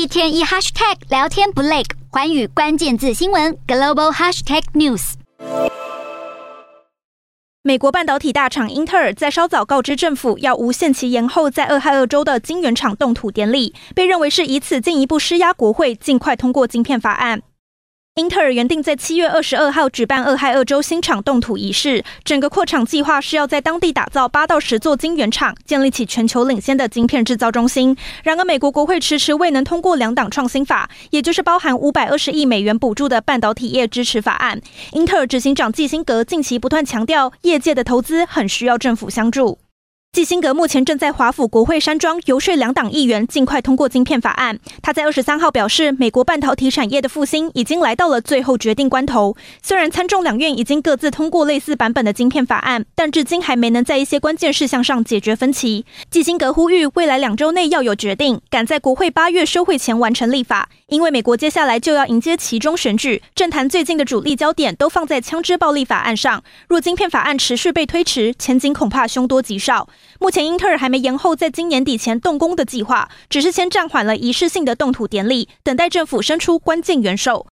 一天一 hashtag 聊天不累，环宇关键字新闻 global hashtag news。美国半导体大厂英特尔在稍早告知政府要无限期延后在俄亥俄州的晶圆厂动土典礼，被认为是以此进一步施压国会尽快通过晶片法案。英特尔原定在七月二十二号举办俄亥俄州新厂动土仪式，整个扩厂计划是要在当地打造八到十座晶圆厂，建立起全球领先的晶片制造中心。然而，美国国会迟迟未能通过两党创新法，也就是包含五百二十亿美元补助的半导体业支持法案。英特尔执行长季辛格近期不断强调，业界的投资很需要政府相助。基辛格目前正在华府国会山庄游说两党议员尽快通过晶片法案。他在二十三号表示，美国半导体产业的复兴已经来到了最后决定关头。虽然参众两院已经各自通过类似版本的晶片法案，但至今还没能在一些关键事项上解决分歧。基辛格呼吁，未来两周内要有决定，赶在国会八月休会前完成立法。因为美国接下来就要迎接其中选举，政坛最近的主力焦点都放在枪支暴力法案上。若晶片法案持续被推迟，前景恐怕凶多吉少。目前，英特尔还没延后在今年底前动工的计划，只是先暂缓了仪式性的动土典礼，等待政府伸出关键援手。